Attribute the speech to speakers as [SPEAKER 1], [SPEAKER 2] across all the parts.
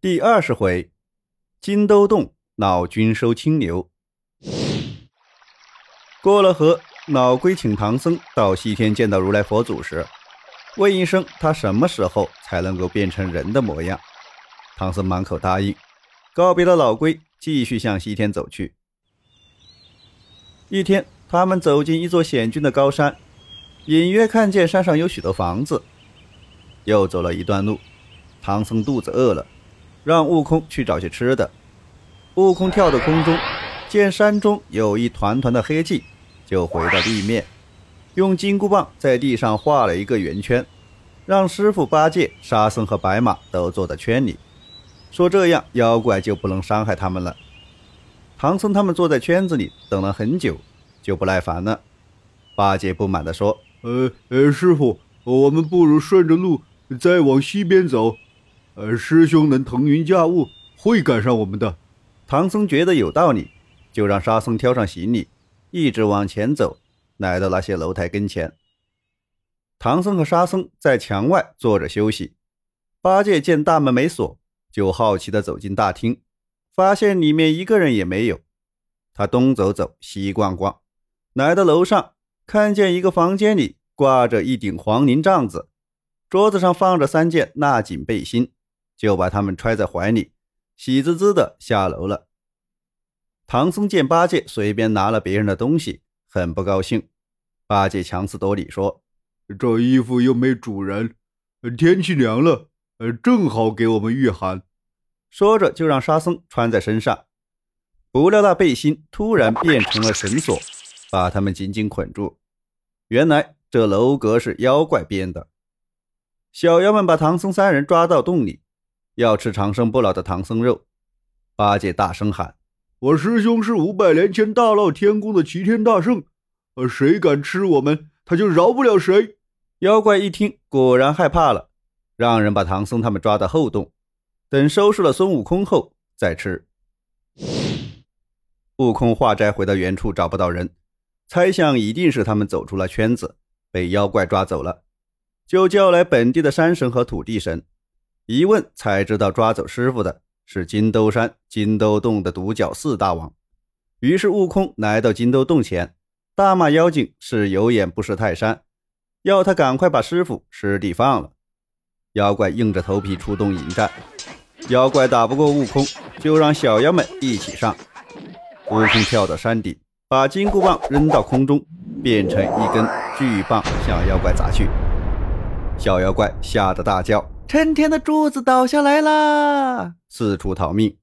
[SPEAKER 1] 第二十回，金兜洞老君收清流。过了河，老龟请唐僧到西天见到如来佛祖时，问一声他什么时候才能够变成人的模样。唐僧满口答应，告别了老龟，继续向西天走去。一天，他们走进一座险峻的高山，隐约看见山上有许多房子。又走了一段路，唐僧肚子饿了。让悟空去找些吃的。悟空跳到空中，见山中有一团团的黑气，就回到地面，用金箍棒在地上画了一个圆圈，让师傅八戒、沙僧和白马都坐在圈里，说这样妖怪就不能伤害他们了。唐僧他们坐在圈子里等了很久，就不耐烦了。八戒不满地说：“
[SPEAKER 2] 呃呃，师傅，我们不如顺着路再往西边走。”呃，师兄能腾云驾雾，会赶上我们的。
[SPEAKER 1] 唐僧觉得有道理，就让沙僧挑上行李，一直往前走，来到那些楼台跟前。唐僧和沙僧在墙外坐着休息。八戒见大门没锁，就好奇地走进大厅，发现里面一个人也没有。他东走走，西逛逛，来到楼上，看见一个房间里挂着一顶黄绫帐子，桌子上放着三件纳锦背心。就把他们揣在怀里，喜滋滋的下楼了。唐僧见八戒随便拿了别人的东西，很不高兴。八戒强词夺理说：“
[SPEAKER 2] 这衣服又没主人，天气凉了，正好给我们御寒。”
[SPEAKER 1] 说着就让沙僧穿在身上。不料那背心突然变成了绳索，把他们紧紧捆住。原来这楼阁是妖怪编的。小妖们把唐僧三人抓到洞里。要吃长生不老的唐僧肉，八戒大声喊：“
[SPEAKER 2] 我师兄是五百年前大闹天宫的齐天大圣，呃，谁敢吃我们，他就饶不了谁。”
[SPEAKER 1] 妖怪一听，果然害怕了，让人把唐僧他们抓到后洞，等收拾了孙悟空后再吃。悟空化斋回到原处，找不到人，猜想一定是他们走出了圈子，被妖怪抓走了，就叫来本地的山神和土地神。一问才知道，抓走师傅的是金兜山金兜洞的独角四大王。于是悟空来到金兜洞前，大骂妖精是有眼不识泰山，要他赶快把师傅师弟放了。妖怪硬着头皮出动迎战，妖怪打不过悟空，就让小妖们一起上。悟空跳到山顶，把金箍棒扔到空中，变成一根巨棒向妖怪砸去。小妖怪吓得大叫。陈天的柱子倒下来啦！四处逃命。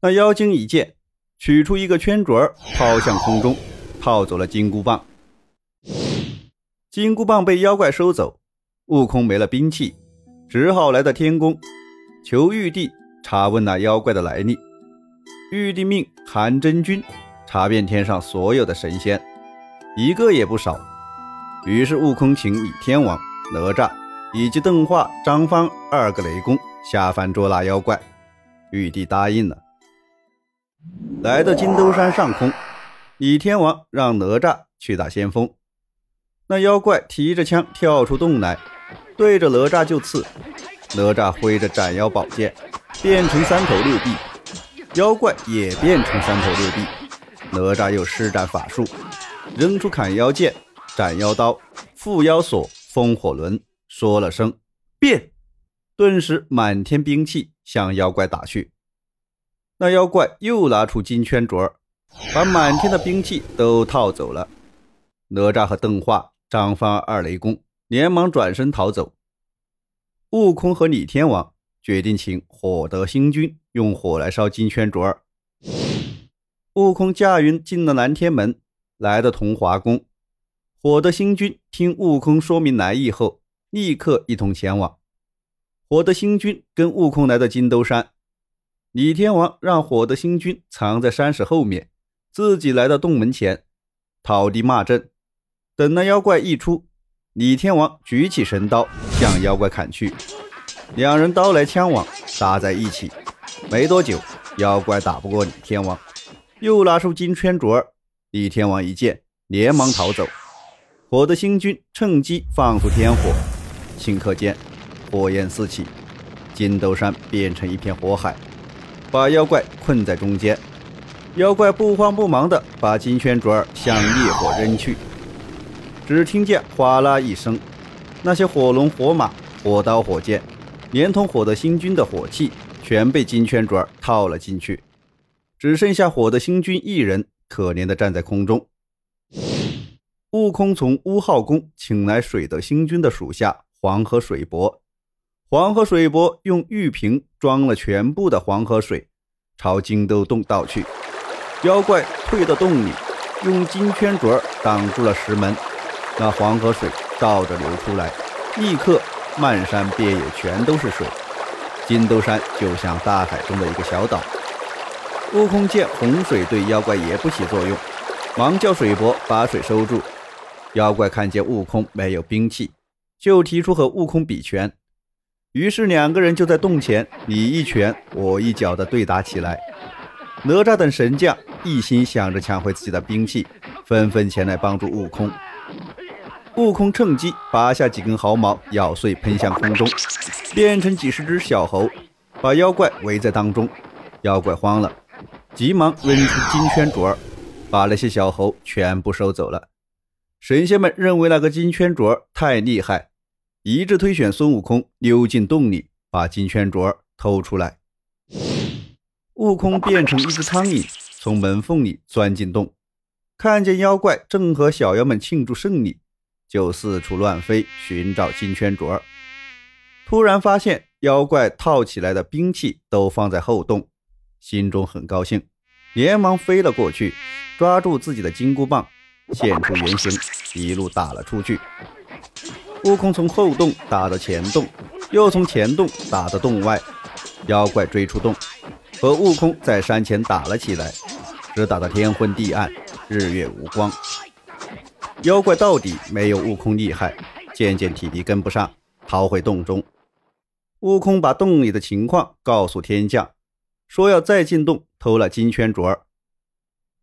[SPEAKER 1] 那妖精一见，取出一个圈镯，抛向空中，套走了金箍棒。金箍棒被妖怪收走，悟空没了兵器，只好来到天宫，求玉帝查问那妖怪的来历。玉帝命韩真君查遍天上所有的神仙，一个也不少。于是悟空请倚天王、哪吒。以及邓化、张方二个雷公下凡捉拿妖怪，玉帝答应了。来到金兜山上空，李天王让哪吒去打先锋。那妖怪提着枪跳出洞来，对着哪吒就刺。哪吒挥着斩妖宝剑，变成三头六臂，妖怪也变成三头六臂。哪吒又施展法术，扔出砍妖剑、斩妖刀、缚妖锁、风火轮。说了声“变”，顿时满天兵器向妖怪打去。那妖怪又拿出金圈镯，把满天的兵器都套走了。哪吒和邓化、张方二雷公连忙转身逃走。悟空和李天王决定请火德星君用火来烧金圈镯。悟空驾云进了南天门，来到同华宫。火德星君听悟空说明来意后。立刻一同前往。火德星君跟悟空来到金兜山，李天王让火德星君藏在山石后面，自己来到洞门前，讨地骂阵。等那妖怪一出，李天王举起神刀向妖怪砍去，两人刀来枪往，打在一起。没多久，妖怪打不过李天王，又拿出金圈镯李天王一见，连忙逃走。火德星君趁机放出天火。顷刻间，火焰四起，金斗山变成一片火海，把妖怪困在中间。妖怪不慌不忙地把金圈镯儿向烈火扔去，只听见哗啦一声，那些火龙、火马、火刀、火箭，连同火的星君的火器，全被金圈镯儿套了进去，只剩下火的星君一人，可怜地站在空中。悟空从乌浩宫请来水的星君的属下黄河水伯，黄河水伯用玉瓶装了全部的黄河水，朝金兜洞倒去。妖怪退到洞里，用金圈镯挡住了石门，那黄河水倒着流出来，立刻漫山遍野全都是水。金兜山就像大海中的一个小岛。悟空见洪水对妖怪也不起作用，忙叫水伯把水收住。妖怪看见悟空没有兵器，就提出和悟空比拳。于是两个人就在洞前你一拳我一脚的对打起来。哪吒等神将一心想着抢回自己的兵器，纷纷前来帮助悟空。悟空趁机拔下几根毫毛，咬碎喷向空中，变成几十只小猴，把妖怪围在当中。妖怪慌了，急忙扔出金圈镯儿，把那些小猴全部收走了。神仙们认为那个金圈镯太厉害，一致推选孙悟空溜进洞里，把金圈镯偷出来。悟空变成一只苍蝇，从门缝里钻进洞，看见妖怪正和小妖们庆祝胜利，就四处乱飞寻找金圈镯。突然发现妖怪套起来的兵器都放在后洞，心中很高兴，连忙飞了过去，抓住自己的金箍棒，现出原形，一路打了出去。悟空从后洞打到前洞，又从前洞打到洞外，妖怪追出洞。和悟空在山前打了起来，只打得天昏地暗，日月无光。妖怪到底没有悟空厉害，渐渐体力跟不上，逃回洞中。悟空把洞里的情况告诉天将，说要再进洞偷了金圈镯。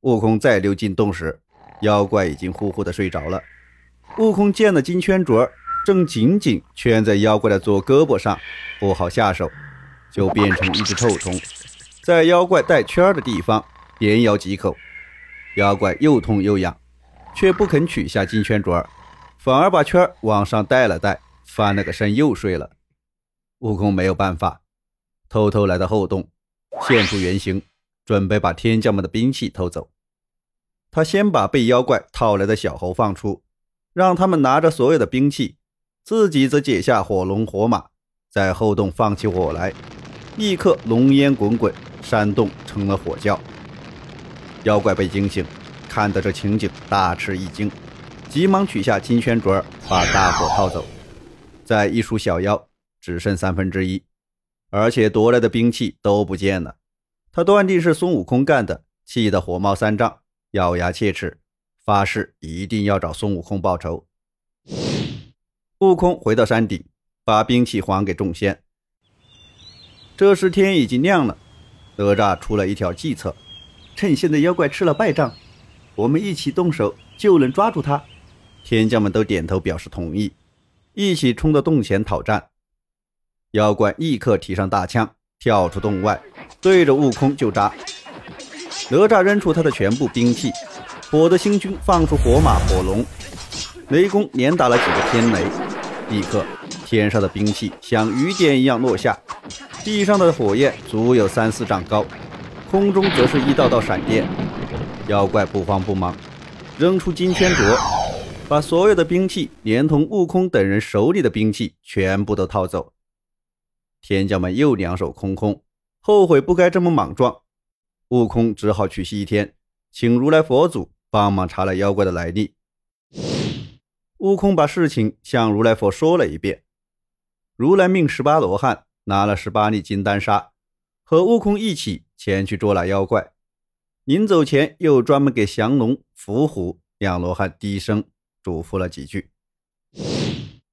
[SPEAKER 1] 悟空再溜进洞时，妖怪已经呼呼的睡着了。悟空见了金圈镯，正紧紧圈在妖怪的左胳膊上，不好下手，就变成一只臭虫。在妖怪带圈的地方连咬几口，妖怪又痛又痒，却不肯取下金圈镯，反而把圈往上带了带，翻了个身又睡了。悟空没有办法，偷偷来到后洞，现出原形，准备把天将们的兵器偷走。他先把被妖怪套来的小猴放出，让他们拿着所有的兵器，自己则解下火龙火马，在后洞放起火来，立刻浓烟滚滚。山洞成了火窖，妖怪被惊醒，看到这情景，大吃一惊，急忙取下金圈镯，把大火套走。再一数小妖，只剩三分之一，而且夺来的兵器都不见了。他断定是孙悟空干的，气得火冒三丈，咬牙切齿，发誓一定要找孙悟空报仇。悟空回到山顶，把兵器还给众仙。这时天已经亮了。哪吒出了一条计策，趁现在妖怪吃了败仗，我们一起动手就能抓住他。天将们都点头表示同意，一起冲到洞前讨战。妖怪立刻提上大枪，跳出洞外，对着悟空就扎。哪吒扔出他的全部兵器，火的星君放出火马、火龙、雷公，连打了几个天雷，立刻天上的兵器像雨点一样落下。地上的火焰足有三四丈高，空中则是一道道闪电。妖怪不慌不忙，扔出金圈镯，把所有的兵器连同悟空等人手里的兵器全部都套走。天将们又两手空空，后悔不该这么莽撞。悟空只好去西天，请如来佛祖帮忙查了妖怪的来历。悟空把事情向如来佛说了一遍，如来命十八罗汉。拿了十八粒金丹砂，和悟空一起前去捉拿妖怪。临走前，又专门给降龙、伏虎两罗汉低声嘱咐了几句。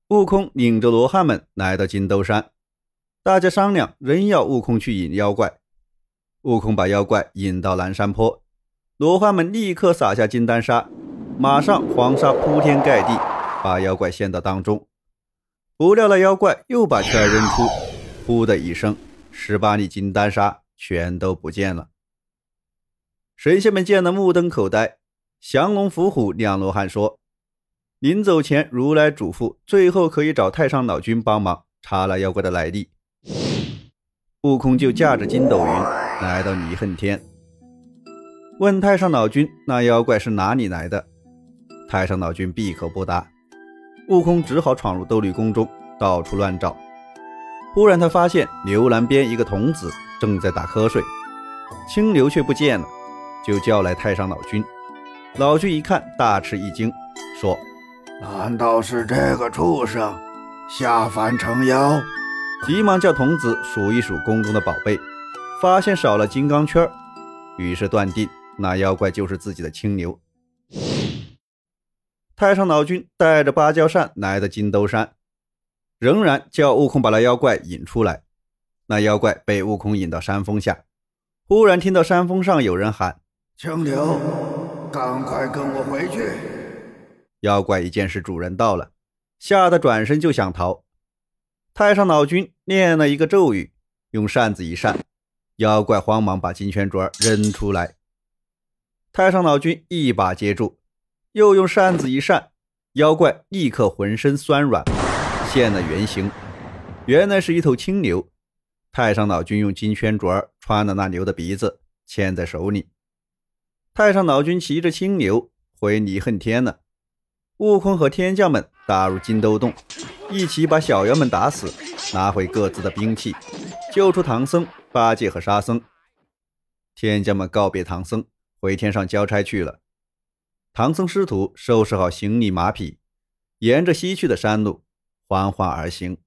[SPEAKER 1] 悟空领着罗汉们来到金兜山，大家商量，仍要悟空去引妖怪。悟空把妖怪引到南山坡，罗汉们立刻撒下金丹砂，马上黄沙铺天盖地，把妖怪陷到当中。不料那妖怪又把圈扔出。呼的一声，十八粒金丹砂全都不见了。神仙们见得目瞪口呆。降龙伏虎两罗汉说：“临走前，如来嘱咐，最后可以找太上老君帮忙查那妖怪的来历。”悟空就驾着筋斗云来到离恨天，问太上老君：“那妖怪是哪里来的？”太上老君闭口不答。悟空只好闯入斗笠宫中，到处乱找。忽然，他发现牛栏边一个童子正在打瞌睡，青牛却不见了，就叫来太上老君。老君一看，大吃一惊，说：“
[SPEAKER 3] 难道是这个畜生下凡成妖？”
[SPEAKER 1] 急忙叫童子数一数宫中的宝贝，发现少了金刚圈，于是断定那妖怪就是自己的青牛。太上老君带着芭蕉扇来到金兜山，仍然叫悟空把那妖怪引出来。那妖怪被悟空引到山峰下，忽然听到山峰上有人喊：“
[SPEAKER 3] 青牛，赶快跟我回去！”
[SPEAKER 1] 妖怪一见是主人到了，吓得转身就想逃。太上老君念了一个咒语，用扇子一扇，妖怪慌忙把金圈镯扔出来。太上老君一把接住，又用扇子一扇，妖怪立刻浑身酸软，现了原形，原来是一头青牛。太上老君用金圈镯穿了那牛的鼻子，牵在手里。太上老君骑着青牛回离恨天了。悟空和天将们打入金兜洞。一起把小妖们打死，拿回各自的兵器，救出唐僧、八戒和沙僧。天将们告别唐僧，回天上交差去了。唐僧师徒收拾好行李马匹，沿着西去的山路缓缓而行。